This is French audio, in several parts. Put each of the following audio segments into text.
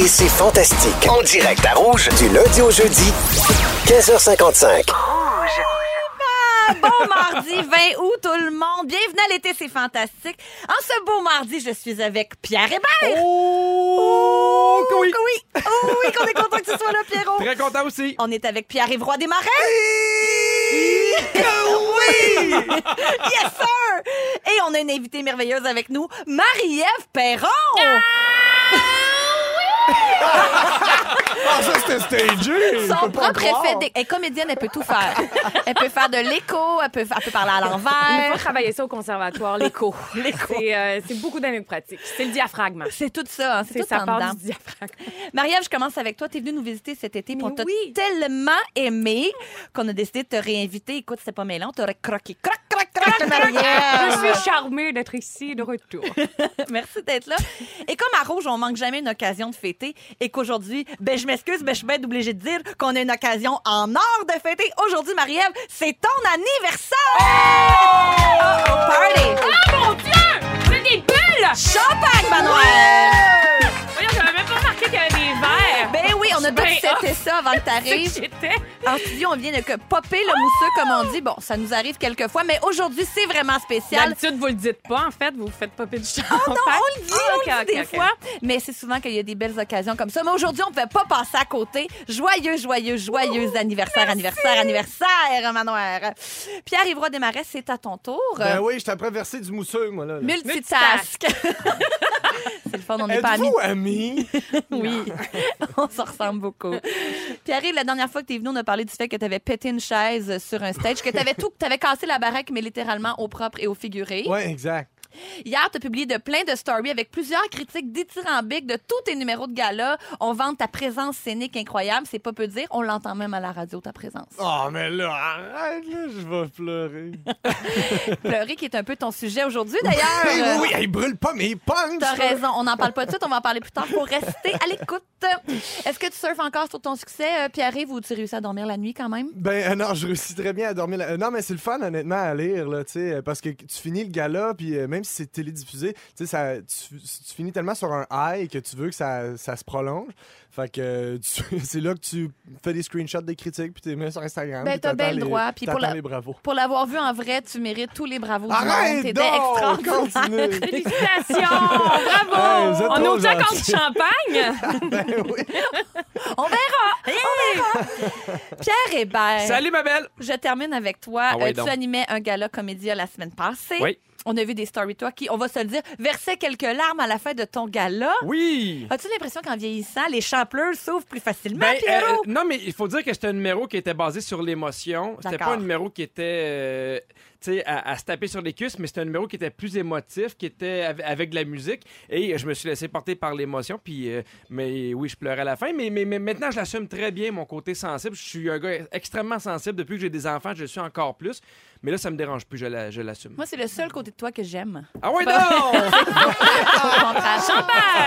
L'été, c'est fantastique. En direct à Rouge, du lundi au jeudi, 15h55. Bon mardi 20 août, tout le monde. Bienvenue à l'été, c'est fantastique. En ce beau mardi, je suis avec Pierre Hébert. Oh, que oui. oui. Oh oui, qu'on est content que tu sois là, Pierrot. Très content aussi. On est avec Pierre-Yves Roy Desmarais. oui! Yes, sir! Et on a une invitée merveilleuse avec nous, Marie-Ève Perron. Ah, ça, c'était stagé. Son propre effet. Elle est comédienne, elle peut tout faire. elle peut faire de l'écho, elle peut, elle peut parler à Il faut l'envers. travailler ça au conservatoire, l'écho. C'est euh, c'est beaucoup d'années de pratique. C'est le diaphragme. C'est tout ça, hein, c'est C'est tout ça en part dedans. du diaphragme. Marie-Ève, je commence avec toi. Tu es venue nous visiter cet été. Mais On t'a oui. tellement aimé qu'on a décidé de te réinviter. Écoute, c'était pas mêlant. T'aurais croqué. Croc, croc, croc, Marie-Ève. Je suis charmée d'être ici de retour. Merci d'être là. Et comme à Rouge, on manque jamais une occasion de fêter et qu'aujourd'hui, ben je m'excuse, ben je suis bien obligée de dire qu'on a une occasion en or de fêter. Aujourd'hui, Marie-Ève, c'est ton anniversaire! Oh, oh, party! Oh mon Dieu! C'est des bulles! Champagne, Manuel! On a tout seté ça avant que t'arrives. j'étais. En studio, on vient de que popper le mousseux, comme on dit. Bon, ça nous arrive quelques fois, mais aujourd'hui, c'est vraiment spécial. D'habitude, vous le dites pas, en fait. Vous vous faites popper du champagne. Oh non, on le dit, Ah, on le dit des fois. Mais c'est souvent qu'il y a des belles occasions comme ça. Mais aujourd'hui, on ne pouvait pas passer à côté. Joyeux, joyeux, joyeux anniversaire, anniversaire, anniversaire, Manoir. Pierre Ivroy Desmarais, c'est à ton tour. Ben oui, je t'ai après versé du mousseux, moi, là. là. Multitask. c'est le fun, on n'est pas amis. Êtes-vous amis? Oui, on se ressemble beaucoup. Pierre-Yves, la dernière fois que tu es venu, on a parlé du fait que tu avais pété une chaise sur un stage, que tu avais tout, que tu avais cassé la baraque, mais littéralement au propre et au figuré. Ouais, exact. Hier, tu as publié de plein de stories avec plusieurs critiques dithyrambiques de tous tes numéros de gala. On vante ta présence scénique incroyable, c'est pas peu dire. On l'entend même à la radio, ta présence. Oh, mais là, arrête, là, je vais pleurer. Pleurer, qui est un peu ton sujet aujourd'hui, d'ailleurs. oui, oui, il brûle pas mes punches. T'as raison, on n'en parle pas tout de suite, on va en parler plus tard pour rester à l'écoute. Est-ce que tu surfes encore sur ton succès, euh, Pierre-Yves, ou tu réussis à dormir la nuit quand même? Ben euh, non, je réussis très bien à dormir. là. Euh, non, mais c'est le fun honnêtement à lire là, tu sais, parce que tu finis le gala puis euh, même si c'est télédiffusé, tu sais ça tu, tu finis tellement sur un high que tu veux que ça, ça se prolonge. Fait que c'est là que tu fais des screenshots des critiques puis tu les mets sur Instagram. Ben, t'as bien le les- droit, puis pour la- l'avoir vu en vrai, tu mérites tous les bravos. Arrête T'étais extraordinaire. Félicitations! Bravo! On ouvre ça contre gentils. champagne? Oui. On verra! On verra! Pierre Hébert. Salut, ma belle! Je termine avec toi. Ah ouais, Euh, tu donc. animais un gala comédia la semaine passée. Oui. On a vu des stories toi qui, on va se le dire, versaient quelques larmes à la fin de ton gala. Oui! As-tu l'impression qu'en vieillissant, les champleurs s'ouvrent plus facilement, Ben, Pierrot? euh, non, mais il faut dire que c'était un numéro qui était basé sur l'émotion. C'était D'accord. pas un numéro qui était euh, à, à se taper sur les cuisses, mais c'était un numéro qui était plus émotif, qui était av- avec de la musique. Et je me suis laissé porter par l'émotion. Puis, euh, mais oui, je pleurais à la fin. Mais, mais, mais maintenant, je l'assume très bien, mon côté sensible. Je suis un gars extrêmement sensible. Depuis que j'ai des enfants, je le suis encore plus. Mais là, ça me dérange plus, je la- je l'assume. Moi, c'est le seul côté de toi que j'aime. Ah oui, non! Contraire.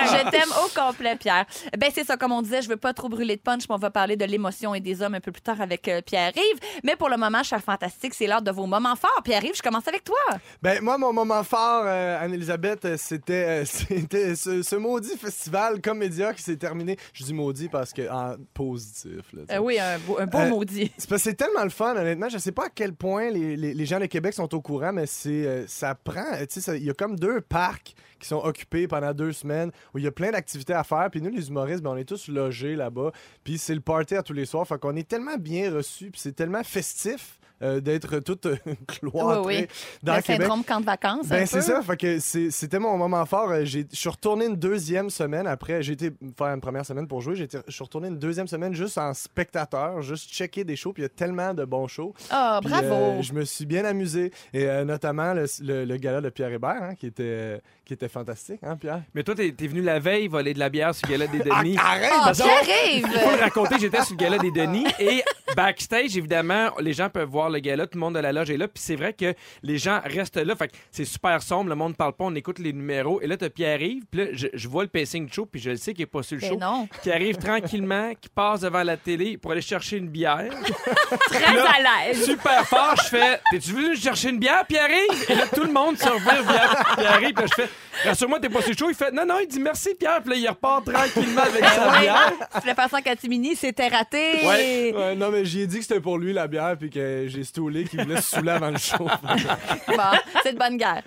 Je t'aime au complet, Pierre. Ben, c'est ça, comme on disait, je veux pas trop brûler de punch, mais on va parler de l'émotion et des hommes un peu plus tard avec euh, Pierre-Yves. Mais pour le moment, cher fantastique, c'est l'heure de vos moments forts. Pierre-Yves, je commence avec toi. Ben, moi, mon moment fort, euh, Anne-Elisabeth, euh, c'était, euh, c'était ce, ce maudit festival Comédia qui s'est terminé. Je dis maudit parce que, en positif, là. Euh, oui, un beau, un beau Euh, maudit. C'est parce que c'est tellement le fun, honnêtement. Je sais pas à quel point les, les- les gens de Québec sont au courant, mais c'est euh, ça prend. Tu sais, ça- il y a comme deux parcs qui sont occupés pendant deux semaines où il y a plein d'activités à faire. Puis nous, les humoristes, ben, on est tous logés là-bas. Puis c'est le party à tous les soirs. Fait qu'on est tellement bien reçus. Puis c'est tellement festif. Euh, d'être tout euh, cloîtré Oui, oui. dans le Québec. syndrome camp de vacances. Ben, c'est ça. Fait que c'est- c'était mon moment fort. Euh, j'ai- Je suis retourné une deuxième semaine après. J'ai été faire une première semaine pour jouer. Je suis retourné une deuxième semaine juste en spectateur, juste checker des shows. Puis il y a tellement de bons shows. Ah, bravo. euh, je me suis bien amusé. Et euh, notamment le, le- le gala de Pierre Hébert, hein, qui, était, euh, qui était fantastique, hein, Pierre? Mais toi, t'es t'es venu la veille voler de la bière sur le gala des Denis. arrête! Ah, donc! Pierre-Yves! Faut le raconter, j'étais sur le gala des Denis et backstage, évidemment, les gens peuvent voir le gala, tout le monde de la loge est là, puis c'est vrai que les gens restent là. Fait que c'est super sombre, le monde parle pas, on écoute les numéros. Et là, t'as Pierre-Yves, puis là, je, je vois le pacing du show, puis je le sais qu'il est pas sur le Ben show. non. Qui arrive tranquillement, qui passe devant la télé pour aller chercher une bière. Très Là, à l'aise. Super fort, je fais T'es-tu venu chercher une bière, Pierre-Yves? Et là, tout le monde se revient vers Pierre-Yves. Puis là, je fais Rassure-moi, t'es pas sur le show. Il fait Non, non, il dit merci, Pierre. Puis là, il repart tranquillement avec sa bière. Tu voulais faire ça en catimini, c'était raté. Ouais. Ouais, non, mais j'ai dit que c'était pour lui la bière, puis que j'ai stoulé qu'il voulait se saouler avant le show. Bon, c'est de bonne guerre.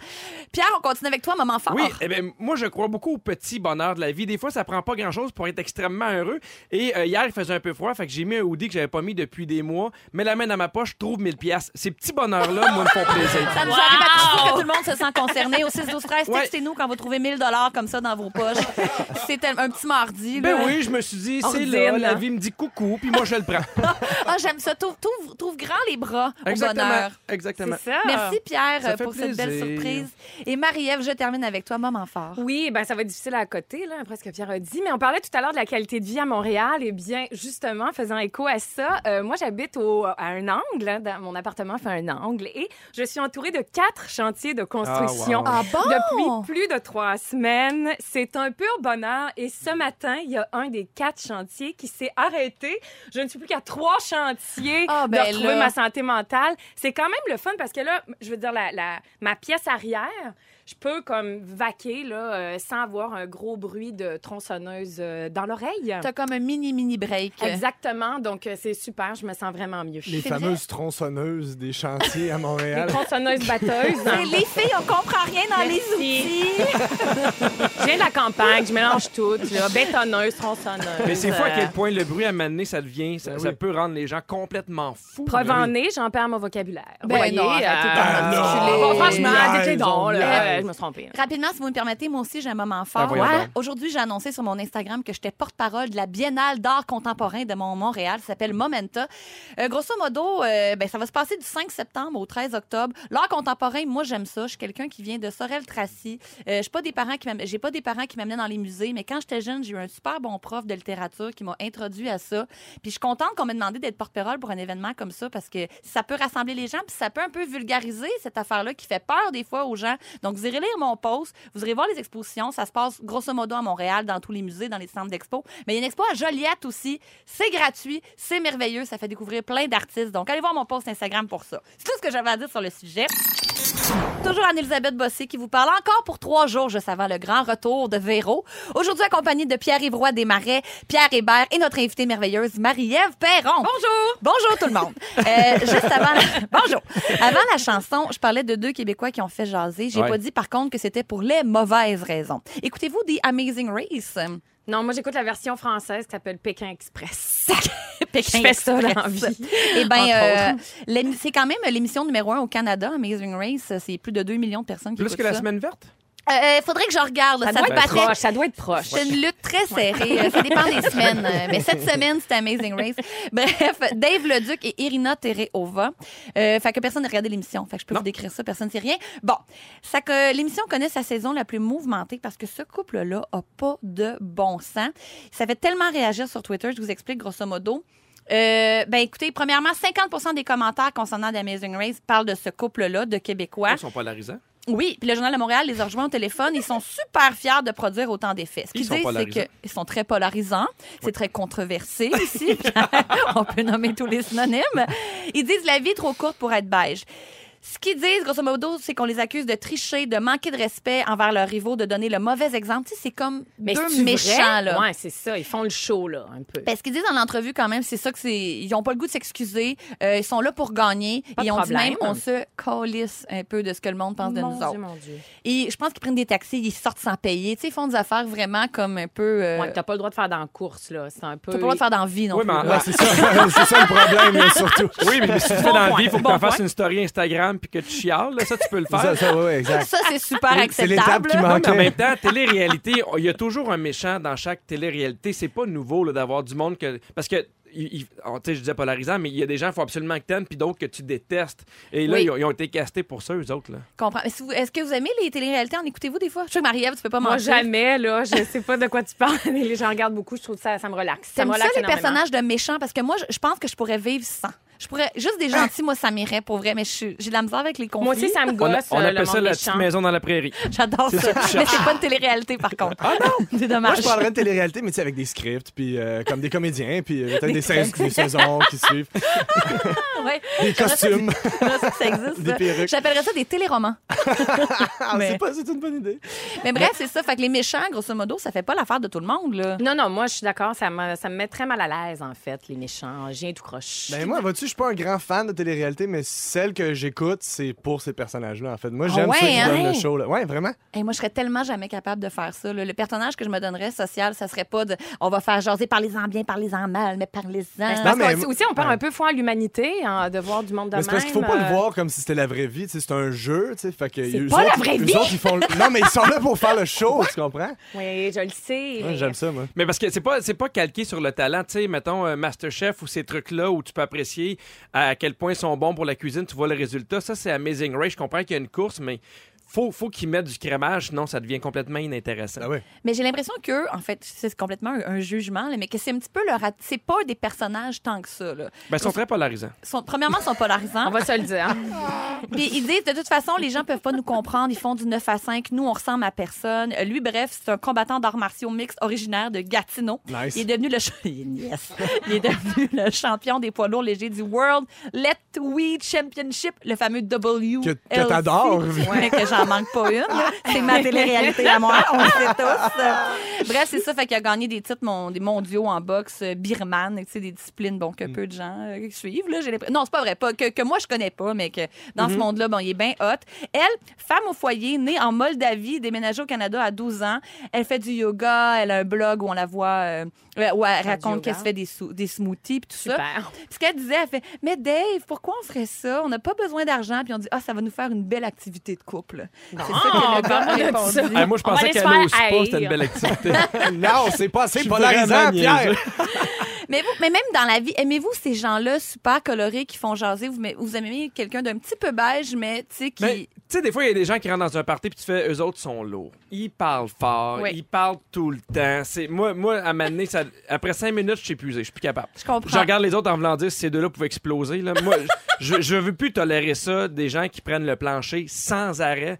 Pierre, on continue avec toi, moment fort. Oui, eh ben, moi, je crois beaucoup au petit bonheur de la vie. Des fois, ça prend pas grand-chose pour être extrêmement heureux. Et euh, hier, il faisait un peu froid, fait que j'ai mis un hoodie que j'avais pas mis depuis des mois. Mets la main dans ma poche, trouve 1000 pièces. Ces petits bonheurs-là, moi, me font plaisir. Ça nous arrive à tous que tout le monde se sent concerné. Au 6 12 13 Ouais. textez-nous quand vous trouvez 1000 dollars comme ça dans vos poches. C'est un un petit mardi. Ben oui, je me suis dit, c'est là, la vie me dit coucou, puis moi, je le prends. Ah, j'aime ça. Trouve, trouve- trouve grand les bras au Exactement. bonheur. Exactement. C'est ça. Merci Pierre pour cette belle surprise. Et Marie-Ève, je termine avec toi, moment fort. Oui, ben ça va être difficile à côté, là, après ce que Pierre a dit, mais on parlait tout à l'heure de la qualité de vie à Montréal. Et bien, justement, faisant écho à ça, euh, moi, j'habite au- à un angle. hein, dans- mon appartement fait un angle et je suis entourée de quatre chantiers de construction. Ah, Ah bon? Depuis plus de trois semaines, c'est un pur bonheur. Et ce matin, il y a un des quatre chantiers qui s'est arrêté. Je ne suis plus qu'à trois chantiers Ah, de ben retrouver là. ma santé C'est quand même le fun parce que là, je veux dire, la, la- ma pièce arrière, je peux comme vaquer là, euh, sans avoir un gros bruit de tronçonneuse euh, dans l'oreille. T'as comme un mini, mini break. Exactement. Donc, euh, c'est super. Je me sens vraiment mieux. Les fameuses tronçonneuses des chantiers à Les Montréal. tronçonneuses batteuses. Les filles, on comprend rien dans les outils. Je viens de la campagne, je mélange tout. Là. Bétonneuse, tronçonneuse. Mais c'est fou à euh, quel point le bruit à m'amener, ça devient, ça, Ben ça peut rendre les gens complètement fous. Preuve Ben en est, j'en perds mon vocabulaire. Ben Voyez, non, euh, d'en non. franchement, Niaise, arrêtez donc, on là. Ouais, je me suis trompée. Rapidement, si vous me permettez, moi aussi, j'ai un moment fort. Ah, Ouais. donc. Aujourd'hui, j'ai annoncé sur mon Instagram que j'étais porte-parole de la Biennale d'art contemporain de mon Montréal. Ça s'appelle Momenta. Euh, grosso modo, euh, ben, ça va se passer du 5 septembre au 13 octobre. L'art contemporain, moi, j'aime ça. Je suis quelqu'un qui vient de Sorel-Tracy. Euh, je pas des parents qui m'am- j'ai pas des parents qui m'amenaient dans les musées, mais quand j'étais jeune, j'ai eu un super bon prof de littérature qui m'a introduit à ça. Puis je suis contente qu'on m'ait demandé d'être porte-parole pour un événement comme ça parce que ça peut rassembler les gens, puis ça peut un peu vulgariser cette affaire-là qui fait peur des fois aux gens. Donc, vous irez lire mon post, vous irez voir les expositions. Ça se passe grosso modo à Montréal, dans tous les musées, dans les centres d'expo. Mais il y a une expo à Joliette aussi. C'est gratuit, c'est merveilleux, ça fait découvrir plein d'artistes. Donc, allez voir mon post Instagram pour ça. C'est tout ce que j'avais à dire sur le sujet. Toujours Anne-Elisabeth Bossé qui vous parle encore pour trois jours juste avant le grand retour de Véro. Aujourd'hui accompagnée de Pierre Ivroy Desmarais, Pierre Hébert et notre invitée merveilleuse Marie-Ève Perron. Bonjour! Bonjour tout le monde. Euh, juste avant la... Bonjour! Avant la chanson, je parlais de deux Québécois qui ont fait jaser. J'ai Ouais. pas dit par contre que c'était pour les mauvaises raisons. Écoutez-vous The Amazing Race? Non, moi, j'écoute la version française qui s'appelle Pékin Express. Pékin Je fais ça Express. dans la vie. Eh bien, Entre c'est quand même l'émission numéro un au Canada, Amazing Race. C'est plus de 2 millions de personnes qui Plus écoutent que la ça. semaine verte? Euh, faudrait que je regarde. là. Ça, Ça, doit être proche. Ça doit être proche. C'est une lutte très serrée. Euh, Ça dépend des semaines. Euh, Mais cette semaine, c'était Amazing Race. Bref, Dave Leduc et Irina Tereova. Euh, fait que personne n'a regardé l'émission. Fait que je peux Non. vous décrire ça. Personne ne sait rien. Bon. Ça que l'émission connaît sa saison la plus mouvementée parce que ce couple-là a pas de bon sens. Ça fait tellement réagir sur Twitter. Je vous explique grosso modo. Euh, ben écoutez, premièrement, 50 des commentaires concernant The Amazing Race parlent de ce couple-là, de Québécois. Ils sont polarisants. Oui, puis le Journal de Montréal les a rejoints au téléphone. Ils sont super fiers de produire autant d'effets. Ce Ils qu'ils sont disent, c'est qu'ils sont très polarisants. C'est très controversé ici. On peut nommer tous les synonymes. Ils disent la vie est trop courte pour être beige. Ce qu'ils disent, grosso modo, c'est qu'on les accuse de tricher, de manquer de respect envers leurs rivaux, de donner le mauvais exemple. Tu sais, c'est comme Mais deux c'est-tu méchants, vrai? là. Ouais, c'est ça. Ils font le show, là, un peu. Ben, ce qu'ils disent dans l'entrevue, quand même, c'est ça que c'est. Ils ont pas le goût de s'excuser. Euh, ils sont là pour gagner. Pas de et on dit problème. même, on se calisse un peu de ce que le monde pense de mon nous Dieu, autres. mon Dieu. Et je pense qu'ils prennent des taxis, ils sortent sans payer. Tu sais, ils font des affaires vraiment comme un peu. Euh, Ouais, t'as pas le droit de faire dans la course, là. C'est un peu. T'as pas le droit de faire d'envie non Oui, plus. mais en- Ouais, c'est ça, c'est ça le problème, là, surtout. Oui, mais si tu fais dans la vie, il faut que bon tu fasses point. une story Instagram puis que tu chiales. là. Ça, tu peux le faire. Ça, ça, ouais, ouais, exact. Ça, c'est super c'est l'étape qui là. Non, mais en manquait. même temps, télé-réalité, il y a toujours un méchant dans chaque télé-réalité. C'est pas nouveau là, d'avoir du monde que. Parce que. il- il- oh, tu sais, je disais polarisant, mais il y a des gens qu'il faut absolument que t'aimes, puis d'autres que tu détestes. Et là, Oui. ils, ont, ils ont été castés pour ça, eux autres. Là. Comprends. Mais si vous- Est-ce que vous aimez les téléréalités? En écoutez-vous des fois? Je sais que Marie-Ève, tu peux pas Moi, jamais, là. Je sais pas de quoi tu parles. mais Les gens regardent beaucoup. Je trouve que ça, ça me relaxe. Ça T'aimes me ça, relaxe les énormément. personnages de méchants? Parce que moi, je, je pense que je pourrais vivre sans. Je pourrais. Juste des gentils, moi, ça m'irait pour vrai, mais je suis- j'ai de la misère avec les conflits. Moi aussi, ça me On, gosse. a- on euh, le appelle ça la méchant. petite maison dans la prairie. J'adore ça. Ça mais c'est pas une télé-réalité, par contre. Ah non? C'est Moi, dommage. je parlerais de télé-réalité, mais tu sais, avec des scripts, puis euh, comme des comédiens, puis euh, peut-être des, des saisons qui suivent, Ouais. des costumes. Ça que ça existe. Des ça. perruques. J'appellerais ça des téléromans. Ah, Mais- c'est pas, c'est une bonne idée. Mais bref, c'est ça. Fait que les méchants, grosso modo, ça fait pas l'affaire de tout le monde, là. Non, non, moi, je suis d'accord. Ça me, ça me met très mal à l'aise, en fait, les méchants. J'ai tout croche. Ben moi, vois-tu, je suis pas un grand fan de télé-réalité, mais celle que j'écoute, c'est pour ces personnages-là, en fait. Moi, Ah j'aime ouais, ceux qui hein? donnent le show. Là. Ouais, vraiment. Et moi, je serais tellement jamais capable de faire ça. là. Le personnage que je me donnerais social, ça serait pas de on va faire jaser, parlez-en bien, parlez-en mal, mais parlez-en. Ben, parce mais- qu'on- aussi, on perd Ouais. un peu foi en l'humanité, hein, de voir du monde de Mais c'est parce même. qu'il faut pas euh, le voir comme si c'était la vraie vie. C'est un jeu. Fait que eux pas la autres- vraie eux vie! autres, ils font... le- Non, mais ils sont là pour faire le show, tu comprends? Oui, je le sais. Ouais, J'aime ça, moi. Mais parce que c'est pas pas calqué sur le talent, tu sais, mettons euh, Masterchef ou ces trucs-là où tu peux apprécier à quel point ils sont bons pour la cuisine, tu vois le résultat. Ça c'est Amazing Race, je comprends qu'il y a une course mais faut faut qu'ils mettent du crémage sinon ça devient complètement inintéressant. Ah ouais. Mais j'ai l'impression que, en fait, c'est complètement un, un jugement, là, mais que c'est un petit peu leur. C'est pas des personnages tant que ça. Là. Ben ils sont très polarisants. Sont- premièrement, ils sont polarisants. On va se le dire. Puis ils disent, de toute façon, les gens peuvent pas nous comprendre. Ils font du 9 à 5. Nous, on ressemble à personne. Euh, Lui, bref, c'est un combattant d'arts martiaux mixtes originaire de Gatineau. Nice. Il est devenu le, ch- Yes. Il est devenu le champion des poids lourds légers du World Lightweight Championship, le fameux W. Que- que t'adores. Ouais, que j'en manque pas une. là. C'est ma télé-réalité à moi, on le sait tous. Bref, c'est ça, fait qu'il a gagné des titres mon- des mondiaux en boxe euh, birman, tu sais, des disciplines bon, que Mm. peu de gens euh, suivent. Là, j'ai l'impression- non, c'est pas vrai, pas, que, que moi je connais pas, mais que dans Mm-hmm. ce monde-là, bon, il est bien hot. Elle, femme au foyer, née en Moldavie, déménagée au Canada à 12 ans. Elle fait du yoga, elle a un blog où on la voit, euh, euh, où elle raconte qu'elle se fait des, sou- des smoothies puis tout ça. Super. Puis ce qu'elle disait, elle fait Mais Dave, pourquoi on ferait ça? On n'a pas besoin d'argent. Puis on dit Ah, ça va nous faire une belle activité de couple. C'est ça que le gars a parle-moi de répondu. ça. Ah, moi je pensais qu'aller au spa c'était une belle activité. Non, c'est pas assez polarisant, Pierre. Mais, vous, mais même dans la vie, aimez-vous ces gens-là super colorés qui font jaser? Vous, vous aimez quelqu'un d'un petit peu beige, mais tu sais, qui. Tu sais des fois il y a des gens qui rentrent dans un party puis tu fais eux autres sont lourds. Ils parlent fort, Oui. ils parlent tout le temps. C'est moi moi à m'amener ça après cinq minutes je suis épuisé, je suis plus capable. Je comprends. Je regarde les autres en voulant dire si ces deux-là pouvaient exploser. Là. Moi, je, je veux plus tolérer ça, des gens qui prennent le plancher sans arrêt.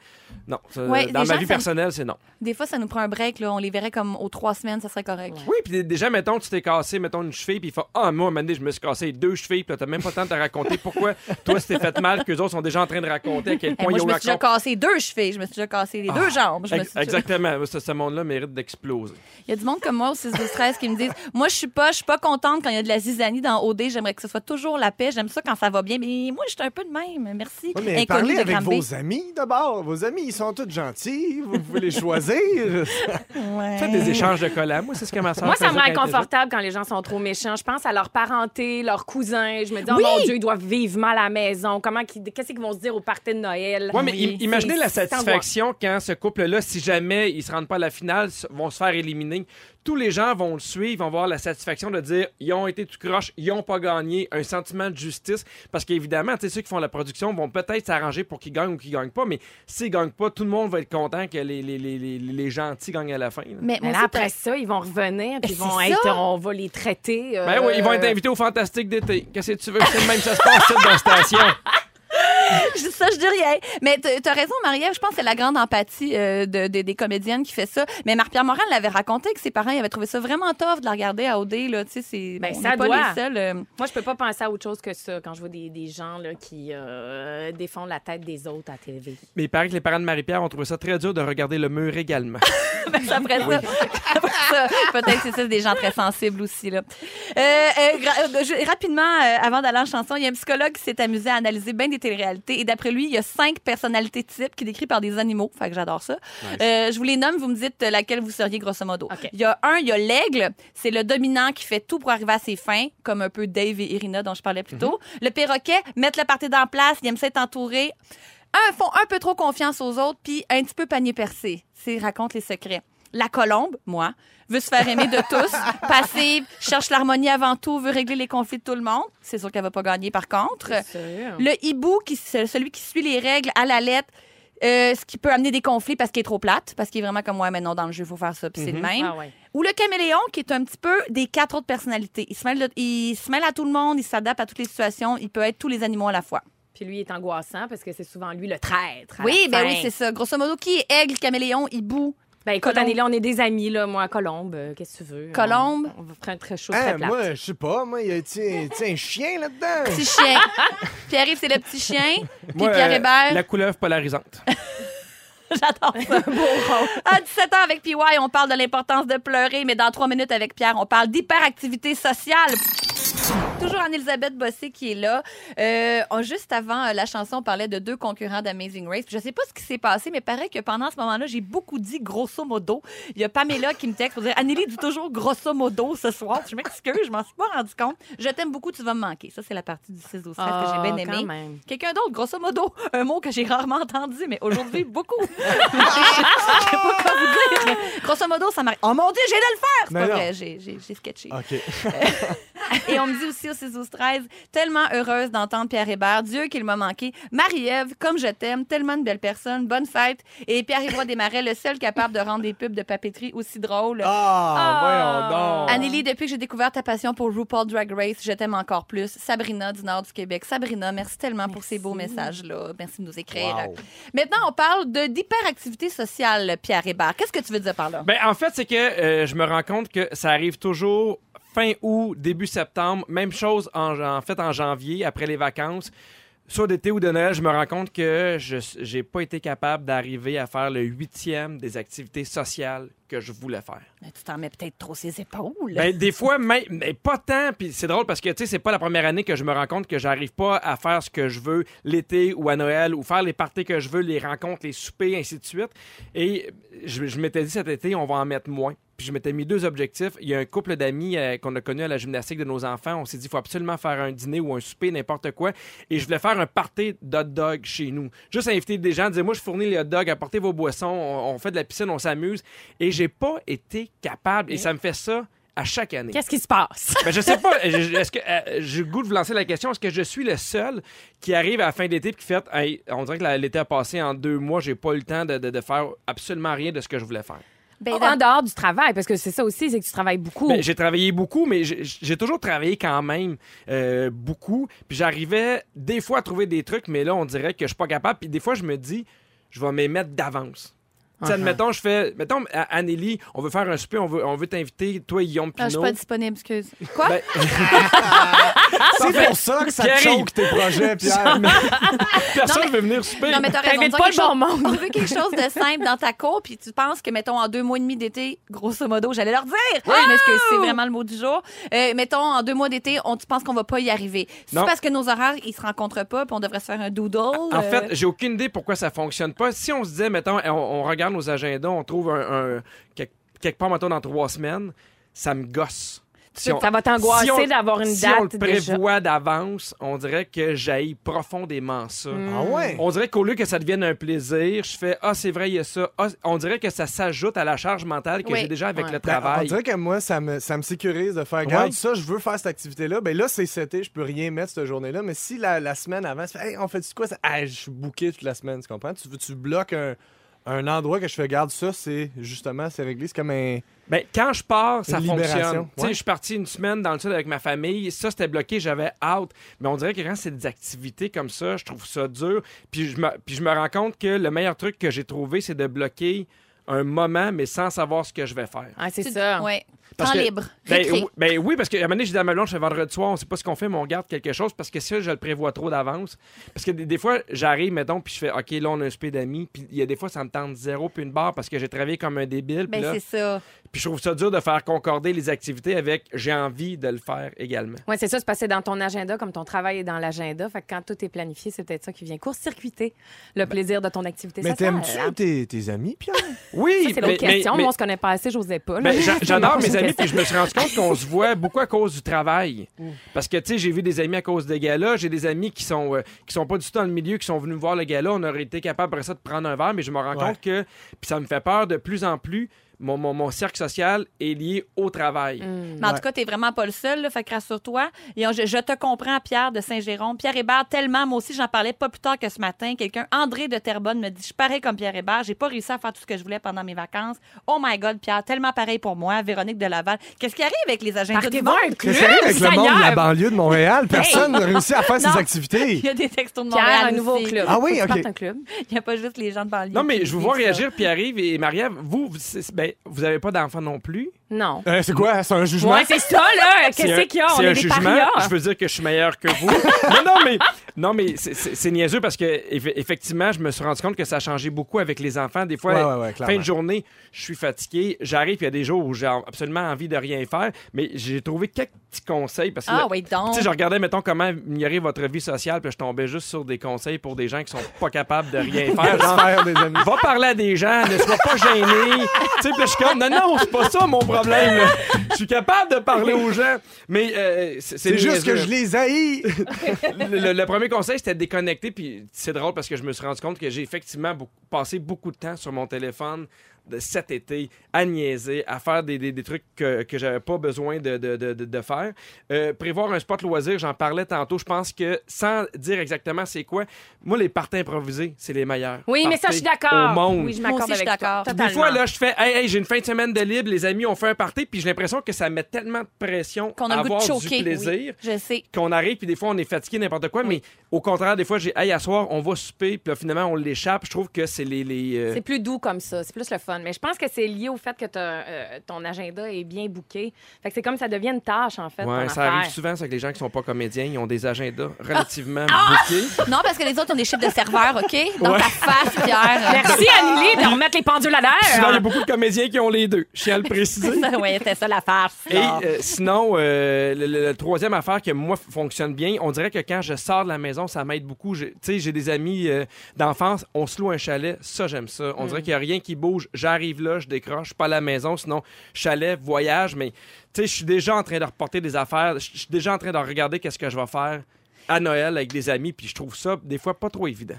Non, ça- Ouais, dans ma gens, vie personnelle, c'est non. Des fois, ça nous prend un break. Là. On les verrait comme aux trois semaines, ça serait correct. Oui, puis déjà, mettons, tu t'es cassé, mettons, une cheville, puis il fait Ah, moi, à un moment donné, je me suis cassé deux chevilles, puis là, t'as même pas le temps de te raconter pourquoi toi, t'es fait mal, qu'eux autres sont déjà en train de raconter à quel Eh, point moi, ils je ont me suis déjà cassé deux chevilles, je me suis déjà cassé les deux jambes. Je me Ex- suis- Exactement. Ce, ce monde-là mérite d'exploser. Il y a du monde comme moi au 6 12 13 qui me disent Moi, je suis pas, je suis pas contente quand il y a de la zizanie dans OD. J'aimerais que ce soit toujours la paix. J'aime ça quand ça va bien. Mais moi, je suis un peu de même. Merci. Ouais, mais Inconnu parlez avec vos amis d'abord. Vos amis, ils sont tous gentils. Vous pouvez les choisir. Ouais. Faites des échanges de collants. Moi, c'est ce que ma soeur Moi, ça me rend inconfortable quand les gens sont trop méchants. Je pense à leur parenté, leurs cousins. Je me dis, oh Oui! mon Dieu, ils doivent vivre mal à la maison. Comment qu'ils- Qu'est-ce qu'ils vont se dire au party de Noël? Ouais, mais Oui, imaginez la satisfaction quand ce couple-là, si jamais ils se rendent pas à la finale, vont se faire éliminer. Tous les gens vont le suivre, vont avoir la satisfaction de dire ils ont été tout croche, ils ont pas gagné, un sentiment de justice. Parce qu'évidemment, tu sais, ceux qui font la production vont peut-être s'arranger pour qu'ils gagnent ou qu'ils gagnent pas, mais s'ils gagnent pas, tout le monde va être content que les, les, les, les, les gentils gagnent à la fin. là. Mais là, après ça, ils vont revenir, puis ils C'est vont ça. être, on va les traiter. euh, Ben oui, ils vont être invités au Fantastique d'été. Qu'est-ce que tu veux? C'est le même ça se passe dans la station. Je dis ça, je dis rien. Mais t- t'as raison, Marie-Ève. Je pense que c'est la grande empathie euh, de, de- des comédiennes qui fait ça. Mais Marc-Pierre Morin l'avait raconté que ses parents ils avaient trouvé ça vraiment tough de la regarder à OD. Là. Tu sais, c'est, Ben, on ça n'est pas doit. les seuls. euh, Moi, je peux pas penser à autre chose que ça quand je vois des, des gens là, qui euh, défendent la tête des autres à TV. Mais il paraît que les parents de Marie-Pierre ont trouvé ça très dur de regarder le mur également. Ben, ça, après ça, après ça, peut-être que c'est ça, des gens très sensibles aussi. Là. Euh, euh, gra- euh, je- rapidement, euh, avant d'aller en chanson, il y a un psychologue qui s'est amusé à analyser bien des téléréalités. Et d'après lui, il y a cinq personnalités types qui décrits par des animaux. Fait que j'adore ça. Euh, je vous les nomme, vous me dites laquelle vous seriez grosso modo. Il y a un, il y a l'aigle. C'est le dominant qui fait tout pour arriver à ses fins, comme un peu Dave et Irina dont je parlais plus tôt. Le perroquet, mettre le party dans place, il aime ça être entouré. Un, font un peu trop confiance aux autres, puis un petit peu panier percé. C'est raconte les secrets. La colombe, moi, veut se faire aimer de tous. Passive, cherche l'harmonie avant tout, veut régler les conflits de tout le monde. C'est sûr qu'elle va pas gagner par contre. Le hibou, qui, c'est celui qui suit les règles à la lettre, euh, ce qui peut amener des conflits parce qu'il est trop plate, parce qu'il est vraiment comme, ouais, mais non, dans le jeu, il faut faire ça, puis c'est le même. Ah ouais. Ou le caméléon, qui est un petit peu des quatre autres personnalités. Il se mêle, de- il se mêle à tout le monde, il s'adapte à toutes les situations, il peut être tous les animaux à la fois. Puis lui est angoissant parce que c'est souvent lui le traître. à Oui, ben fin. oui, c'est ça. Grosso modo, qui est aigle, caméléon, hibou? Ben écoute, Colombe. Anneli, on est des amis, là. Moi, Colombe, euh, qu'est-ce que tu veux? Colombe? On, on va faire un très chaud, Hein, très plat. moi, je sais pas, moi, il y a tu sais, un chien là-dedans. Petit chien. Pierre-Yves, c'est le petit chien. Puis Moi, Pierre euh, Hébert. la couleuvre polarisante. J'adore ça. À 17 ans avec PY, on parle de l'importance de pleurer, mais dans trois minutes avec Pierre, on parle d'hyperactivité sociale. Toujours Anne-Elisabeth Bossé qui est là. Euh, on- juste avant euh, la chanson, on parlait de deux concurrents d'Amazing Race. Je sais pas ce qui s'est passé, mais paraît que pendant ce moment-là, j'ai beaucoup dit grosso modo. Il y a Pamela qui me texte pour dire Anneli dit toujours grosso modo ce soir. Je m'excuse, je m'en suis pas rendu compte. Je t'aime beaucoup, tu vas me manquer. Ça, c'est la partie du 6 au 13 que j'ai bien Ah, aimé. Quelqu'un d'autre, grosso modo, un mot que j'ai rarement entendu, mais aujourd'hui, beaucoup. Je sais pas quoi vous dire. mais Grosso modo, ça m'arrive. Oh mon Dieu, j'ai de le faire! C'est Mais pas non. vrai, j'ai sketché. OK. Et on me dit aussi au 6 12 13 tellement heureuse d'entendre Pierre Hébert. Dieu qu'il m'a manqué. Marie-Ève, comme je t'aime, tellement une belle personne. Bonne fête. Et Pierre Hébert Desmarais, le seul capable de rendre des pubs de papeterie aussi drôles. Ah, voyons donc. Anneli, depuis que j'ai découvert ta passion pour RuPaul Drag Race, je t'aime encore plus. Sabrina du Nord du Québec. Sabrina, merci tellement pour ces beaux messages-là. Merci de nous écrire. Wow. Maintenant, on parle de d'hyperactivité sociale, Pierre Hébert. Qu'est-ce que tu veux dire par là? Ben, en fait, c'est que euh, je me rends compte que ça arrive toujours fin août, début septembre. Même chose en, en fait en janvier, après les vacances. Soit d'été ou de Noël, je me rends compte que je n'ai pas été capable d'arriver à faire le huitième des activités sociales que je voulais faire. Mais tu t'en mets peut-être trop ses épaules. Ben, des fois, mais, mais pas tant. Puis c'est drôle parce que, tu sais, c'est pas la première année que je me rends compte que j'arrive pas à faire ce que je veux l'été ou à Noël ou faire les parties que je veux, les rencontres, les soupers, ainsi de suite. Et je, je m'étais dit cet été, on va en mettre moins. Puis je m'étais mis deux objectifs. Il y a un couple d'amis euh, qu'on a connu à la gymnastique de nos enfants. On s'est dit, il faut absolument faire un dîner ou un souper, n'importe quoi. Et je voulais faire un party d'hot dog chez nous. Juste inviter des gens, dire, moi, je fournis les hot dogs, apportez vos boissons, on, on fait de la piscine, on s'amuse. Et j'ai pas été capable. Et ça me fait ça à chaque année. Qu'est-ce qui se passe? Ben, je sais pas. Est-ce que euh, j'ai le goût de vous lancer la question Est-ce que je suis le seul qui arrive à la fin d'été et qui fait Hey, on dirait que l'été a passé en deux mois, j'ai pas eu le temps de, de- de faire absolument rien de ce que je voulais faire? Ben, en dehors du travail, parce que c'est ça aussi, c'est que tu travailles beaucoup. Ben, j'ai travaillé beaucoup, mais j'ai j'ai toujours travaillé quand même euh, beaucoup. Puis j'arrivais des fois à trouver des trucs, mais là, on dirait que je suis pas capable. Puis des fois, je me dis, je vais m'y mettre d'avance. Tu sais, admettons, je fais. Mettons, Anneli, on veut faire un souper, on veut, on veut t'inviter, toi, Guillaume Ah, je suis Pinot. pas disponible, excuse. Quoi? Ben, C'est pour ça que ça te choque tes projets, Pierre. personne Non, mais- veut venir souper. non, mais t'as raison. Pas le bon chose- monde. On veut quelque chose de simple dans ta cour, puis tu penses que, mettons, en deux mois et demi d'été, grosso modo, j'allais leur dire. Je m'excuse, c'est vraiment le mot du jour? Euh, mettons, en deux mois d'été, on, tu penses qu'on va pas y arriver. C'est Non. parce que nos horaires, ils se rencontrent pas, puis on devrait se faire un doodle. En euh, fait, j'ai aucune idée pourquoi ça fonctionne pas. Si on se disait, mettons, on, on regarde nos agendas, on trouve un, un- quelque, quelque part, mettons, dans trois semaines, ça me gosse. Si on- ça va t'angoisser si on- d'avoir une si date on le prévoit d'avance, on dirait que j'aille profondément ça. Ah ouais? On dirait qu'au lieu que ça devienne un plaisir, je fais Ah, c'est vrai, il y a ça. Ah, on dirait que ça s'ajoute à la charge mentale que Oui. j'ai déjà avec Ouais. le Ben, on travail. dirait que moi, ça me, ça me sécurise de faire, regarde, Ouais. ça, je veux faire cette activité-là. Ben là, c'est cet été, je peux rien mettre cette journée-là. Mais si la, la semaine avant, tu fais, hey, on fait quoi? Ça? Ah, je suis booké toute la semaine, tu comprends? Tu, tu bloques un, un endroit que je fais, garde ça, c'est justement, c'est réglé. C'est comme un. Ben, quand je pars, ça fonctionne. Tu sais, ouais. je suis parti une semaine dans le sud avec ma famille. Ça, c'était bloqué, j'avais hâte. Mais on dirait que quand c'est des activités comme ça, je trouve ça dur. Puis je me, puis je me rends compte que le meilleur truc que j'ai trouvé, c'est de bloquer un moment, mais sans savoir ce que je vais faire. Ah, c'est ça. Ouais. Parce Temps que- libre. Ben, ou- ben oui, parce qu'à un moment donné, j'ai dit à ma blonde, je fais vendredi soir, on sait pas ce qu'on fait, mais on garde quelque chose parce que ça, je le prévois trop d'avance. Parce que des, des fois, j'arrive, mettons, puis je fais, OK, là, on a un spé d'amis, puis il y a des fois, ça me tente zéro puis une barre parce que j'ai travaillé comme un débile. Ben, c'est ça. puis je trouve ça dur de faire concorder les activités avec j'ai envie de le faire également. Oui, c'est ça, c'est passé dans ton agenda, comme ton travail est dans l'agenda. Fait que quand tout est planifié, c'est peut-être ça qui vient court-circuiter le plaisir de ton activité Mais t'aimes-tu tes, tes amis, Pierre? Oui, c'est l'autre question. Moi, on se connaît pas assez, j'osais pas. Ben, j'a- J'adore Prochaine amis, puis je me suis rendu compte qu'on se voit beaucoup à cause du travail. Parce que, tu sais, j'ai vu des amis à cause des galas, j'ai des amis qui sont, euh, qui sont pas du tout dans le milieu, qui sont venus me voir le gala. On aurait été capable après ça de prendre un verre, mais je me rends Ouais. compte que, puis ça me fait peur de plus en plus, mon, mon, mon cercle social est lié au travail. Mm. Mais en Ouais. tout cas, t'es vraiment pas le seul, là, fait que rassure-toi. Et on- je, je te comprends, Pierre de Saint-Jérôme. Pierre Hébert, tellement, moi aussi, j'en parlais pas plus tard que ce matin. Quelqu'un, André de Terrebonne, me dit Je suis pareil comme Pierre Hébert, j'ai pas réussi à faire tout ce que je voulais pendant mes vacances. Oh my God, Pierre, tellement pareil pour moi. Véronique de Laval. Qu'est-ce qui arrive avec les un club, Qu'est-ce qui arrive avec le monde de la banlieue de Montréal? Personne n'a réussi à faire Non. ses activités. Il y a des textos de Montréal. Pierre, un nouveau aussi. club. Ah oui, tu ok. partes un club. Il n'y a pas juste les gens de banlieue. Non, mais je vous vois réagir, Pierre-Yves et Marie-Ève. Vous, vous, c'est- ben, vous avez pas d'enfants non plus. Non. Euh, c'est quoi? C'est un jugement? Ouais, c'est ça, là. Qu'est-ce qu'il y a? On est un des jugement. parias. Je veux dire que je suis meilleur que vous. non, non, mais, non, mais c'est- niaiseux parce que eff- effectivement, je me suis rendu compte que ça a changé beaucoup avec les enfants. Des fois, Ouais, ouais, fin de journée, je suis fatigué. J'arrive, puis il y a des jours où j'ai absolument envie de rien faire. Mais j'ai trouvé quelques petits conseils parce que Ah oui, donc. tu sais, je regardais, mettons, comment améliorer votre vie sociale, puis je tombais juste sur des conseils pour des gens qui sont pas capables de rien faire. Genre, Faire des amis. va parler à des gens, ne sois pas gêné. tu sais, puis je suis comme, non, non, c'est pas ça mon problème. Là. Je suis capable de parler aux gens, mais euh, c'est juste que je les haïs. le, le- le premier conseil, c'était de déconnecter, puis c'est drôle parce que je me suis rendu compte que j'ai effectivement beaucoup- passé beaucoup de temps sur mon téléphone cet été à niaiser, à faire des, des- des trucs que, que j'avais pas besoin de, de- de- de- faire. Euh, prévoir un spot loisir, j'en parlais tantôt. Je pense que sans dire exactement c'est quoi, moi, les parties improvisées, c'est les meilleurs. Oui, mais ça, je suis d'accord. Au monde. Oui, je m'accorde aussi, je suis avec toi. Des fois, là, je fais, hey, hey, j'ai une fin de semaine de libre, les amis ont fait un party, puis j'ai l'impression que ça met tellement de pression Qu'on a à le goût de avoir du choquer. plaisir. Je sais. Qu'on arrive, puis des fois, on est fatigué, n'importe quoi, mais au contraire, des fois, j'ai, hey, à soir, on va souper, puis là, finalement, on l'échappe. Je trouve que c'est les. les euh, C'est plus doux comme ça, c'est plus le fun. Mais je pense que c'est lié au fait que t'as, euh, ton agenda est bien booké. Fait que c'est comme ça devient une tâche, en fait. Ouais, ça affaire. arrive souvent, c'est que les gens qui sont pas comédiens, ils ont des agendas relativement Ah! bookés. Non, parce que les autres ont des chiffres de serveur, OK? Dans Ouais. ta face, Pierre. Merci, Anneli, de remettre les pendules à Sinon, il y a l'air. beaucoup de comédiens qui ont les deux. Je tiens à le préciser. oui, c'était ça la farce. Et euh, sinon, euh, le, le- le troisième affaire que moi fonctionne bien, on dirait que quand je sors de la maison, ça m'aide beaucoup. J'ai- Tu sais, j'ai des amis euh, d'enfance, on se loue un chalet, ça j'aime ça. On dirait qu'il n'y a rien qui bouge. J'arrive là, je décroche, pas à la maison, sinon chalet, voyage, mais tu sais, je suis déjà en train de reporter des affaires, je suis déjà en train de regarder qu'est-ce que je vais faire à Noël avec des amis, puis je trouve ça des fois pas trop évident.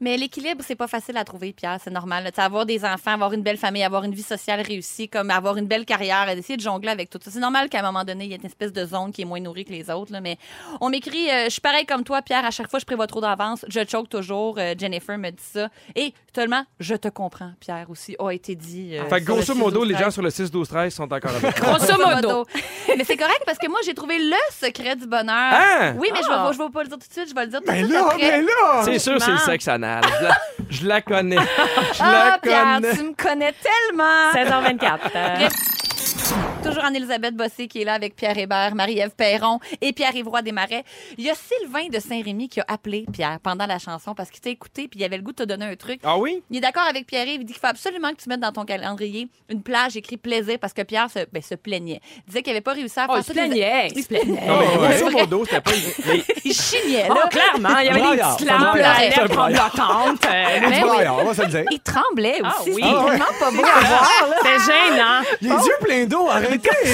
Mais l'équilibre, c'est pas facile à trouver, Pierre. C'est normal. là. Tu sais, avoir des enfants, avoir une belle famille, avoir une vie sociale réussie, comme avoir une belle carrière, essayer de jongler avec tout ça. C'est normal qu'à un moment donné, il y ait une espèce de zone qui est moins nourrie que les autres. là. Mais on m'écrit, euh, je suis pareil comme toi, Pierre. À chaque fois, je prévois trop d'avance. Je choke toujours. Euh, Jennifer me dit ça. Et tellement, je te comprends, Pierre aussi, a été dit. euh, fait le grosso modo, 6-12-13. les gens sur le 6-12-13 sont encore avec. Grosso modo. mais c'est correct parce que moi, j'ai trouvé le secret du bonheur. Hein? Oui, mais je Ah. vais, pas le dire tout de suite. Je vais le dire tout de Ben suite là, après. ben là! C'est sûr, c'est le sexe anal. Je la, je la connais. Je Ah, la Pierre, connais. tu me connais tellement. 16h24. Euh, Toujours Anne-Elisabeth Bossé qui est là avec Pierre Hébert, Marie-Ève Perron et Pierre-Yvroy Desmarais. Il y a Sylvain de Saint-Rémy qui a appelé Pierre pendant la chanson parce qu'il t'a écouté puis il avait le goût de te donner un truc. Ah oui? Il est d'accord avec Pierre-Yves. Il dit qu'il faut absolument que tu mettes dans ton calendrier une plage écrit plaisir parce que Pierre se, ben, se plaignait. Il disait qu'il avait pas réussi à faire Oh, il se plaignait. Il se plaignait. Non, mais Oh, ouais. grosso modo, c'était pas. Mais Il chignait, Oh, là. clairement, il y avait des petites larmes, la lèvre tremblotante. euh, oui. Il tremblait Ah aussi. oui. C'était Ah ouais. tellement pas beau à voir. C'est gênant. Les yeux pleins d'eau,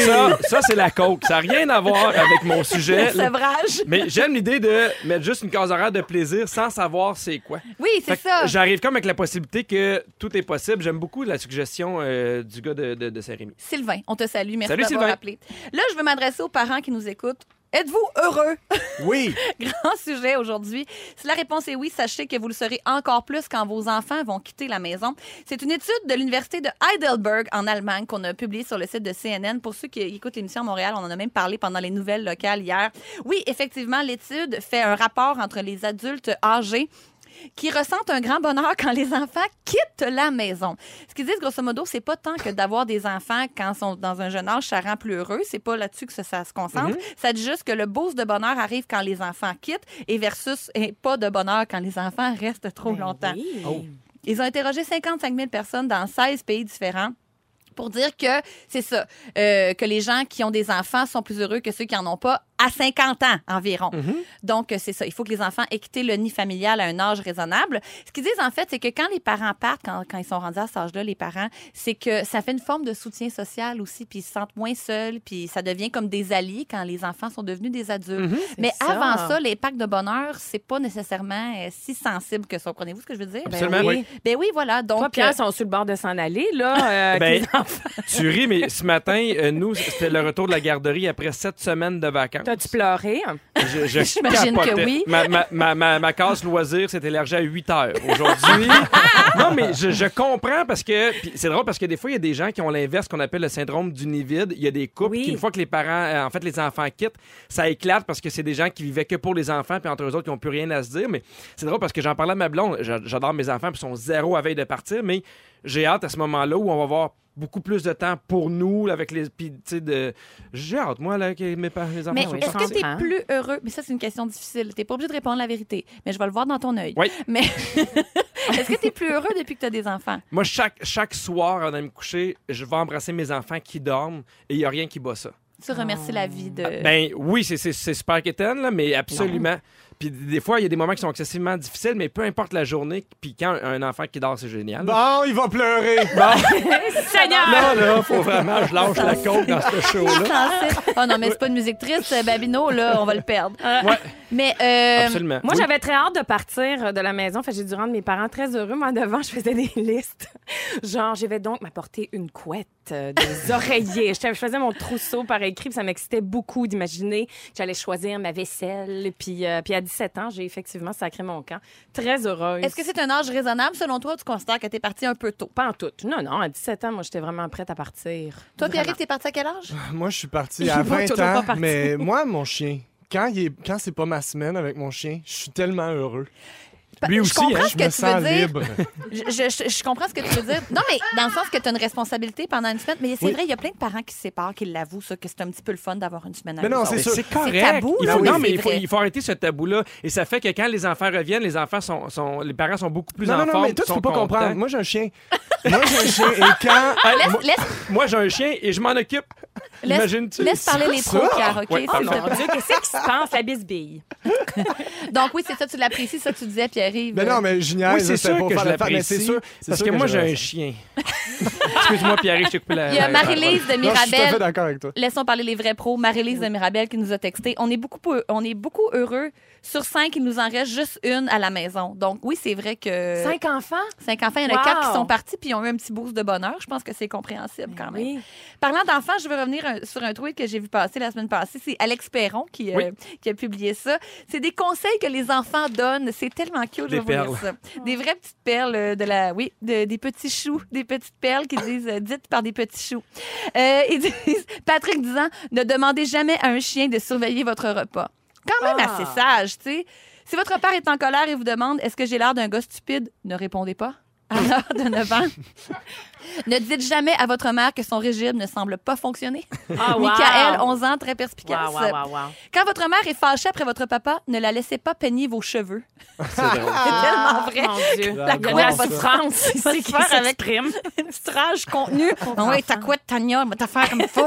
ça, ça c'est la coke. Ça n'a rien à voir avec mon sujet. Le sevrage. Mais j'aime l'idée de mettre juste une case horaire de plaisir sans savoir c'est quoi. Oui, c'est ça. J'arrive comme avec la possibilité que tout est possible. J'aime beaucoup la suggestion euh, du gars de, de, de Saint-Rémy. Sylvain, on te salue. Merci Salut, d'avoir appelé. Là, je veux m'adresser aux parents qui nous écoutent. Êtes-vous heureux? Oui! Grand sujet aujourd'hui. Si la réponse est oui, sachez que vous le serez encore plus quand vos enfants vont quitter la maison. C'est une étude de l'Université de Heidelberg en Allemagne qu'on a publiée sur le site de CNN. Pour ceux qui écoutent l'émission à Montréal, on en a même parlé pendant les nouvelles locales hier. Oui, effectivement, l'étude fait un rapport entre les adultes âgés qui ressentent un grand bonheur quand les enfants quittent la maison. Ce qu'ils disent, grosso modo, c'est pas tant que d'avoir des enfants quand ils sont dans un jeune âge, ça rend plus heureux. C'est pas là-dessus que ça, ça se concentre. Ça dit juste que le boost de bonheur arrive quand les enfants quittent et versus et pas de bonheur quand les enfants restent trop Ben longtemps. Oh. Ils ont interrogé 55 000 personnes dans 16 pays différents pour dire que c'est ça, euh, que les gens qui ont des enfants sont plus heureux que ceux qui en ont pas à 50 ans environ. Mm-hmm. Donc, euh, c'est ça. Il faut que les enfants aient quitté le nid familial à un âge raisonnable. Ce qu'ils disent, en fait, c'est que quand les parents partent, quand, quand ils sont rendus à cet âge-là, les parents, c'est que ça fait une forme de soutien social aussi, puis ils se sentent moins seuls, puis ça devient comme des alliés quand les enfants sont devenus des adultes. Mm-hmm. Mais ça. avant ça, les packs de bonheur, c'est pas nécessairement euh, si sensible que ça. Comprenez-vous ce que je veux dire? Ben Absolument. oui. Ben oui, voilà. Donc, Toi, Pierre, euh, sont sur le bord de s'en aller, là. euh, Ben, tu ris, mais ce matin, euh, nous, c'était le retour de la garderie après sept semaines de vacances. T'as-tu pleuré? Je, je J'imagine que oui. Ma, ma, ma, ma, ma case loisir s'est élargie à 8 heures aujourd'hui. non, mais je, je comprends parce que. puis C'est drôle parce que des fois, il y a des gens qui ont l'inverse qu'on appelle le syndrome du nid vide. Il y a des couples Oui. qui, une fois que les parents, euh, en fait, les enfants quittent, ça éclate parce que c'est des gens qui vivaient que pour les enfants, puis entre eux autres, qui n'ont plus rien à se dire. Mais c'est drôle parce que j'en parlais à ma blonde. J'a- J'adore mes enfants, puis ils sont zéro à veille de partir, mais j'ai hâte à ce moment-là où on va avoir beaucoup plus de temps pour nous, avec les. Puis, tu sais, de. J'ai hâte, moi, là, que mes, pa- mes enfants Mais est-ce que tu es comprends. plus heureux? Mais ça, c'est une question difficile. Tu pas obligé de répondre la vérité, mais je vais le voir dans ton œil. Oui. Mais est-ce que tu es plus heureux depuis que tu as des enfants? Moi, chaque, chaque soir, avant de me coucher, je vais embrasser mes enfants qui dorment et il n'y a rien qui bat ça. Tu remercies la vie de. Ben oui, c'est super quétaine, là, mais absolument. Puis des fois, il y a des moments qui sont excessivement difficiles, mais peu importe la journée, puis quand un enfant qui dort, c'est génial. Bon, il va pleurer. Seigneur! Là, là, faut vraiment que je lâche la côte dans ce show-là. Français. Oh non, mais c'est pas une musique triste, euh, Babino, là, on va le perdre. Ouais, Mais euh, absolument. Moi, Oui. j'avais très hâte de partir de la maison. Fait, que j'ai dû rendre mes parents très heureux. Moi, devant, je faisais des listes. Genre, je vais donc m'apporter une couette, euh, des oreillers. Je, je faisais mon trousseau par écrit, puis ça m'excitait beaucoup d'imaginer que j'allais choisir ma vaisselle. Puis, euh, puis à 17 ans, j'ai effectivement sacré mon camp. Très heureuse. est-ce que c'est un âge raisonnable selon toi ou tu considères que tu es parti un peu tôt? Pas en tout. Non, non, à 17 ans, moi, j'étais vraiment prête à partir. Toi, Pierre, t'es parti à quel âge? Moi, je suis parti Il à va 20 toujours pas ans, mais moi, mon chien, quand, il est, quand c'est pas ma semaine avec mon chien, je suis tellement heureux. Lui je aussi, comprends hein, ce Je que me tu sens veux dire. libre. Je, je- je comprends ce que tu veux dire. Non, mais dans le sens que tu as une responsabilité pendant une semaine. Mais c'est Oui. vrai, il y a plein de parents qui se séparent, qui l'avouent, ça, que c'est un petit peu le fun d'avoir une semaine à Mais non, c'est. C'est correct. tabou, il faut, oui, non, mais il faut, vrai. il faut arrêter ce tabou-là. Et ça fait que quand les enfants reviennent, les enfants sont, sont les parents sont beaucoup plus Non, en non, non, forme. mais toi, tu peux pas comprendre. Moi, j'ai un chien. Moi, j'ai un chien. Et quand. Moi, Laisse, moi, j'ai un chien et je m'en occupe. Laisse, parler les pros, Pierre, OK? Ouais, Oh mon. Dieu, qu'est-ce qui se passe, la bisbille? Donc, oui, c'est ça, tu l'apprécies, ça, tu disais, Pierre-Yves. Mais non, mais niaise, Oui, c'est sûr pour que faire je l'apprécie. c'est sûr. Parce sûr que moi, j'ai un chien. Excuse-moi, Pierre, je t'ai coupé la. Il y a Marie-Lise de Non, je suis tout à fait Mirabel. d'accord avec toi. Laissons parler les vrais pros. Marie-Lise de Mirabel qui nous a texté. On est beaucoup, peu- on est beaucoup heureux. Sur cinq, il nous en reste juste une à la maison. Donc, oui, c'est vrai que. Cinq enfants? Cinq enfants, il y en a Wow. quatre qui sont partis puis ils ont eu un petit boost de bonheur. Je pense que c'est compréhensible quand même. Oui. Parlant d'enfants, je veux revenir un- sur un tweet que j'ai vu passer la semaine passée. C'est Alex Perron qui, euh, qui a publié ça. C'est des conseils que les enfants donnent. C'est tellement cute. Des je vais vous lire perles. ça. Des vraies petites perles euh, de la, oui, de- des petits choux, des petites perles qui disent euh, dites par des petits choux. Euh, ils disent Patrick disant ne demandez jamais à un chien de surveiller votre repas. Quand même Ah. assez sage, tu sais. Si votre père est en colère et vous demande est-ce que j'ai l'air d'un gars stupide, ne répondez pas. À l'heure de 9 ans. Ne dites jamais à votre mère que son régime ne semble pas fonctionner. Ah, wow. Michael, 11 ans, très perspicace. Wow, wow, wow, wow. Quand votre mère est fâchée après votre papa, ne la laissez pas peigner vos cheveux. C'est. C'est tellement vrai. Mon Dieu. La couette, Va ici se qui faire avec- s'exprime? Une strage contenu. Ah oui, ta couette, Tania, va faire comme faut.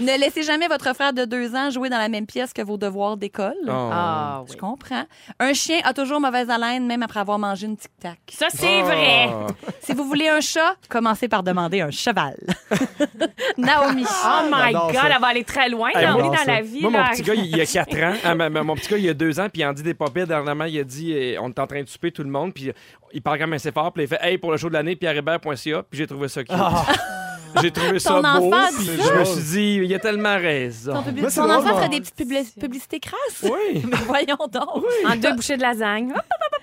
ne laissez jamais votre frère de deux ans jouer dans la même pièce que vos devoirs d'école. Oh. Ah Je comprends. Un chien a toujours mauvaise haleine, même après avoir mangé une tic-tac. Ça, c'est vrai. Ah. Si vous voulez un chat, commencez par demander un cheval. Naomi. Oh my God, ça. elle va aller très loin. Hey, est dans ça. la vie. Moi, mon là. petit gars, il y a 4 ans. Ah, ma- ma- mon petit gars, il y a 2 ans, puis il en dit des papiers. Dernièrement, il a dit euh, on est en train de souper tout le monde, puis il parle quand même assez fort, puis il fait Hey, pour le show de l'année, pierrehébert.ca, puis j'ai trouvé ça cute. J'ai trouvé ça beau. je me suis dit il a tellement raison. Ton, publi- Moi, c'est ton drôle, enfant ferait des petites publi- publicités crasses? Oui. Mais voyons donc. En deux bouchées de lasagne.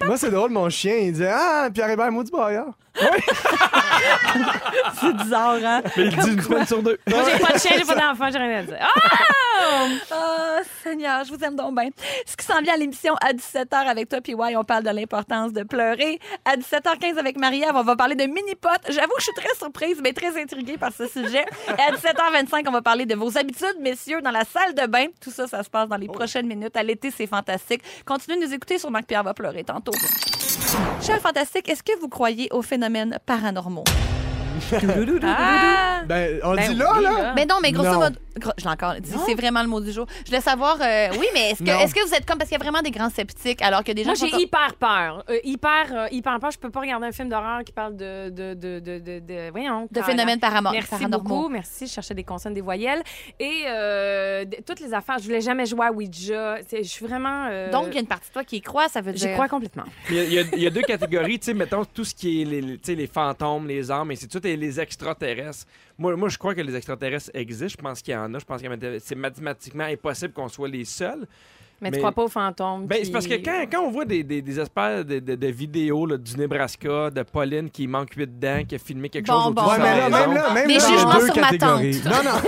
Moi, c'est drôle, mon chien, il dit Ah, Pierre Hébert, maudit braillard. C'est bizarre, hein? Mais il dit une semaine sur deux. Moi, j'ai pas de chien, j'ai pas d'enfant, j'ai rien à dire. Ah! Oh, Seigneur, je vous aime donc bien. Ce qui s'en vient à l'émission à 17h avec toi, puis ouais, on parle de l'importance de pleurer. À 17h15 avec Marie-Ève, on va parler de mini-pot. J'avoue que je suis très surprise, mais très intriguée par ce sujet. Et à 17h25, on va parler de vos habitudes, messieurs, dans la salle de bain. Tout ça, ça se passe dans les prochaines minutes. À l'été, c'est fantastique. Continuez de nous écouter sur Marc Pierre va pleurer tantôt. Cher fantastique, est-ce que vous croyez aux phénomènes paranormaux? Ah! Ben, on Ben dit là, oui, là. là. Ben non, mais grosso Non. modo, Je l'ai encore dit. C'est vraiment le mot du jour. Je voulais savoir, euh, oui, mais est-ce que, est-ce que vous êtes comme. Parce qu'il y a vraiment des grands sceptiques, alors que des gens. Moi, j'ai comme- hyper peur. Euh, hyper, euh, hyper peur. Je peux pas regarder un film d'horreur qui parle de. de, de, de, de, de- voyons. de phénomènes paramo- Merci paranormaux. beaucoup. Merci. Je cherchais des consonnes, des voyelles. Et euh, toutes les affaires. Je voulais jamais jouer à Ouija. C'est- Je suis vraiment. euh, Donc, il y a une partie de toi qui y croit, ça veut dire. J'y crois complètement. Il y, a, il y a- il y a deux catégories, tu sais, mettons tout ce qui est les, les- tu sais, les fantômes, les âmes, et c'est tout, et les extraterrestres. Moi, moi, je crois que les extraterrestres existent. Je pense qu'il y en a. Je pense que c'est mathématiquement impossible qu'on soit les seuls. Mais, Mais- tu crois pas aux fantômes? Ben, c'est parce que quand, quand on voit des, des, des espèces de, de- de vidéos là, du Nebraska, de Pauline qui manque huit dents, qui a filmé quelque Bon, chose bon, de Ouais, mais là, même là, même Des là, il y a jugements deux sur ma catégories. Non, non.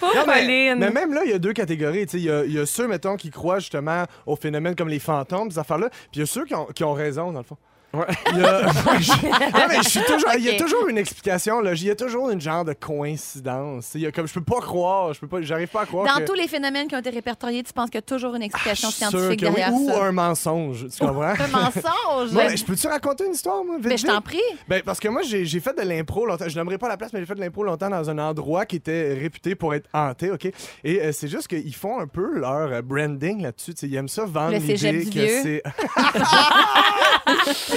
Pauvre Non, mais, Pauline. mais même là, il y a deux catégories. Tu sais, Il y, a- il y a ceux, mettons, qui croient justement aux phénomènes comme les fantômes, ces affaires-là. Puis il y a ceux qui ont, qui ont raison, dans le fond. Ouais. Il y a, non, mais je suis toujours, il y a Ok. toujours une explication. Là. Il y a toujours une genre de coïncidence. Il y a comme, je peux pas croire, je peux pas, j'arrive pas à croire Dans que... tous les phénomènes qui ont été répertoriés, tu penses qu'il y a toujours une Ah, explication je sûr scientifique que oui. derrière Ou ça? un mensonge, tu comprends? Un mensonge? Moi, je peux-tu raconter une histoire, moi? vite, Mais je vite? t'en prie. Ben, parce que moi, j'ai j'ai fait de l'impro longtemps. Je n'aimerais pas la place, mais j'ai fait de l'impro longtemps dans un endroit qui était réputé pour être hanté, OK? Et euh, c'est juste qu'ils font un peu leur euh, branding là-dessus. tu sais. Ils aiment ça vendre l'idée du que vieux. c'est...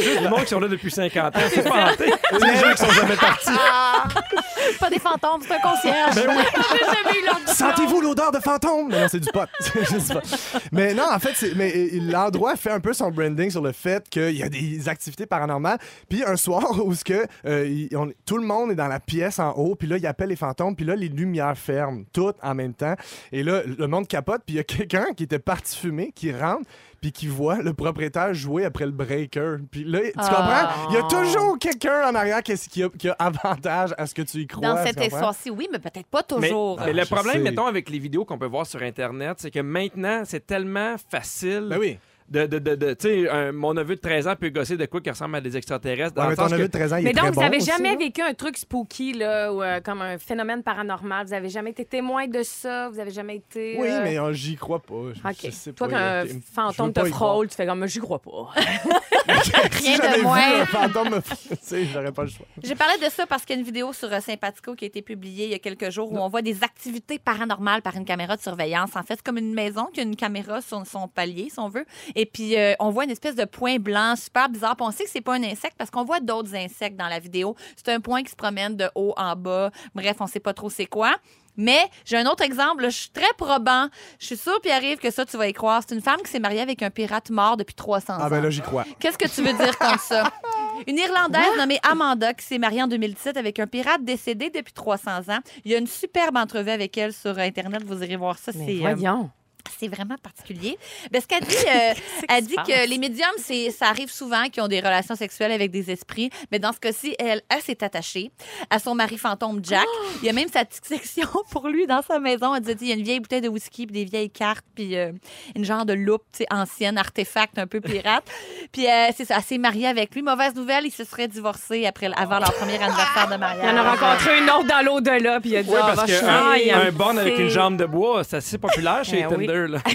C'est juste des monde qui sont là depuis 50 ans. C'est pas hanté. les gens qui sont jamais partis. Pas des fantômes, c'est un concierge. Ben Sentez-vous l'odeur de fantôme? Mais non, c'est du pot. Mais non, en fait, c'est- mais l'endroit fait un peu son branding sur le fait qu'il y a des activités paranormales. Puis un soir où ce que, euh, on- tout le monde est dans la pièce en haut, puis là, il appelle les fantômes, puis là, les lumières ferment, toutes en même temps. Et là, le monde capote, puis il y a quelqu'un qui était parti fumer, qui rentre, puis qui voit le propriétaire jouer après le breaker. Puis là, tu Ah. comprends? Il y a toujours quelqu'un en arrière qui, qui a, qui a avantage à ce que tu y crois. Dans cette histoire-ci, oui, mais peut-être pas Mais, toujours. mais le je problème, sais. mettons, avec les vidéos qu'on peut voir sur Internet, c'est que maintenant, c'est tellement facile Ben oui. De. de, de, de- tu sais, un- mon neveu de 13 ans peut gosser de quoi qui ressemble à des extraterrestres. dans Ouais, le mais ton sens que- neveu de 13 ans, il Mais est donc, très vous bon avez aussi, jamais là. vécu un truc spooky, là, ou euh, comme un phénomène paranormal? Vous avez jamais été témoin de ça? Vous avez jamais été. Oui, euh, mais euh, j'y crois pas. Je- OK. je sais Toi, pas, quand il y a- un je veux fantôme pas te y croire. frôle, tu fais comme, j'y crois pas. Si Rien de vu moins. un fantôme me tu sais, j'aurais pas le choix. J'ai parlé de ça parce qu'il y a une vidéo sur euh, Sympathico qui a été publiée il y a quelques jours où on voit des activités paranormales par une caméra de surveillance. En fait, c'est comme une maison qui a une caméra sur son palier, si on veut. Et puis, euh, on voit une espèce de point blanc super bizarre. Puis on sait que c'est pas un insecte parce qu'on voit d'autres insectes dans la vidéo. C'est un point qui se promène de haut en bas. Bref, on sait pas trop c'est quoi. Mais j'ai un autre exemple, là, je suis très probant. Je suis sûre, Pierre-Yves, que ça, tu vas y croire. C'est une femme qui s'est mariée avec un pirate mort depuis 300 ans. Ah ben là, j'y crois. Qu'est-ce que tu veux dire comme ça? Une Irlandaise nommée Amanda qui s'est mariée en 2017 avec un pirate décédé depuis 300 ans. Il y a une superbe entrevue avec elle sur Internet. Vous irez voir ça. Mais C'est euh, voyons. C'est vraiment particulier. Ben, ce qu'elle dit, euh, elle se dit que les médiums, c'est, ça arrive souvent qu'ils ont des relations sexuelles avec des esprits. Mais dans ce cas-ci, elle, elle s'est attachée à son mari fantôme Jack. Il y a même sa petite section pour lui dans sa maison. Elle disait, il y a une vieille bouteille de whisky, puis des vieilles cartes, puis euh, une genre de loupe ancienne, artefact un peu pirate. puis euh, c'est ça, elle s'est mariée avec lui. Mauvaise nouvelle, ils se seraient divorcés après, avant leur premier anniversaire de mariage. Il en a rencontré une autre dans l'au-delà, puis il a dit, Oui, ah, parce qu'un chier. un borne avec une jambe de bois, c'est assez populaire chez Ben oui. Là.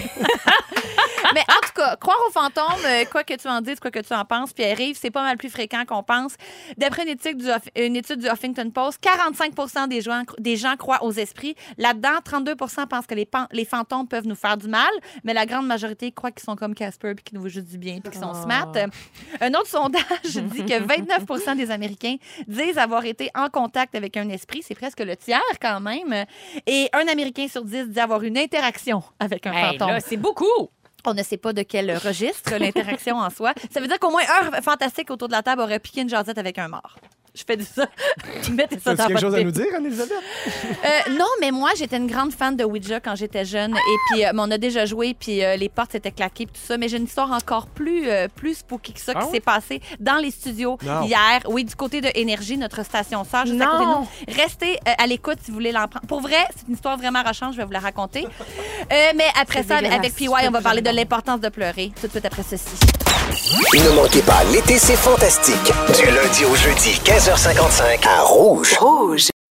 Mais en tout cas, croire aux fantômes, euh, quoi que tu en dises, quoi que tu en penses, puis arrive, c'est pas mal plus fréquent qu'on pense. D'après une étude du, Huff- une étude du Huffington Post, 45 des gens, des gens croient aux esprits. Là-dedans, 32% pensent que les, les fantômes peuvent nous faire du mal, mais la grande majorité croit qu'ils sont comme Casper puis qu'ils nous jouent du bien puis qu'ils sont Oh. smart. Un autre sondage dit que 29% des Américains disent avoir été en contact avec un esprit. C'est presque le tiers quand même. Et un Américain sur 10 dit avoir une interaction avec un Hey, fantôme. là, c'est beaucoup. On ne sait pas de quel registre l'interaction en soi. Ça veut dire qu'au moins un fantastique autour de la table aurait piqué une jasette avec un mort. Je fais du ça. Mettez ça dans quelque votre chose à nous dire, Anne-Elisabeth? Euh, non, mais moi, j'étais une grande fan de Ouija quand j'étais jeune. Et puis, euh, on a déjà joué, puis euh, les portes s'étaient claquées, puis tout ça. Mais j'ai une histoire encore plus, euh, plus spooky que ça Ah qui s'est passée dans les studios Non. hier. Oui, du côté de Énergie, notre station sœur, juste à côté de Non. nous. Restez euh, à l'écoute si vous voulez l'emprunter. Pour vrai, c'est une histoire vraiment rochante, je vais vous la raconter. Euh, mais après ça, avec PY, on va parler de l'importance de pleurer tout de suite après ceci. Ne manquez pas l'été, c'est fantastique. Du lundi au jeudi, 15h55 à Rouge. Rouge.